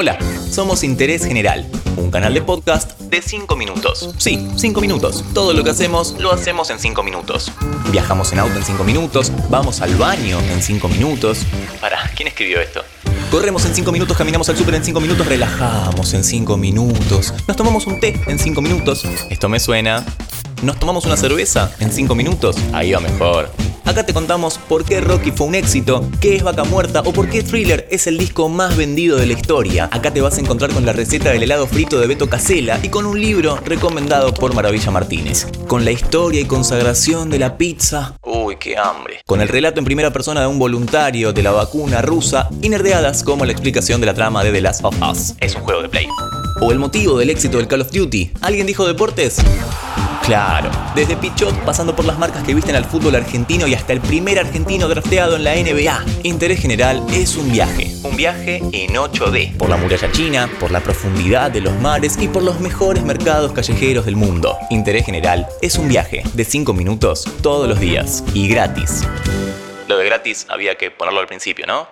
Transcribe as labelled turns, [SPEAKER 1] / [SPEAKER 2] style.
[SPEAKER 1] Hola, somos Interés General, un canal de podcast de 5 minutos. Sí, 5 minutos. Todo lo que hacemos lo hacemos en 5 minutos. Viajamos en auto en 5 minutos, vamos al baño en 5 minutos. Para, ¿quién escribió esto? Corremos en 5 minutos, caminamos al súper en 5 minutos, relajamos en 5 minutos, nos tomamos un té en 5 minutos. Esto me suena. ¿Nos tomamos una cerveza en 5 minutos? Ahí va mejor. Acá te contamos por qué Rocky fue un éxito, qué es Vaca Muerta o por qué Thriller es el disco más vendido de la historia. Acá te vas a encontrar con la receta del helado frito de Beto Casella y con un libro recomendado por Maravilla Martínez. Con la historia y consagración de la pizza. Uy, qué hambre. Con el relato en primera persona de un voluntario de la vacuna rusa y nerdeadas como la explicación de la trama de The Last of Us. Es un juego de play. O el motivo del éxito del Call of Duty. ¿Alguien dijo deportes? Claro, desde Pichot pasando por las marcas que visten al fútbol argentino y hasta el primer argentino drafteado en la NBA. Interés General es un viaje, un viaje en 8D, por la muralla china, por la profundidad de los mares y por los mejores mercados callejeros del mundo. Interés General es un viaje de 5 minutos todos los días y gratis. Lo de gratis había que ponerlo al principio, ¿no?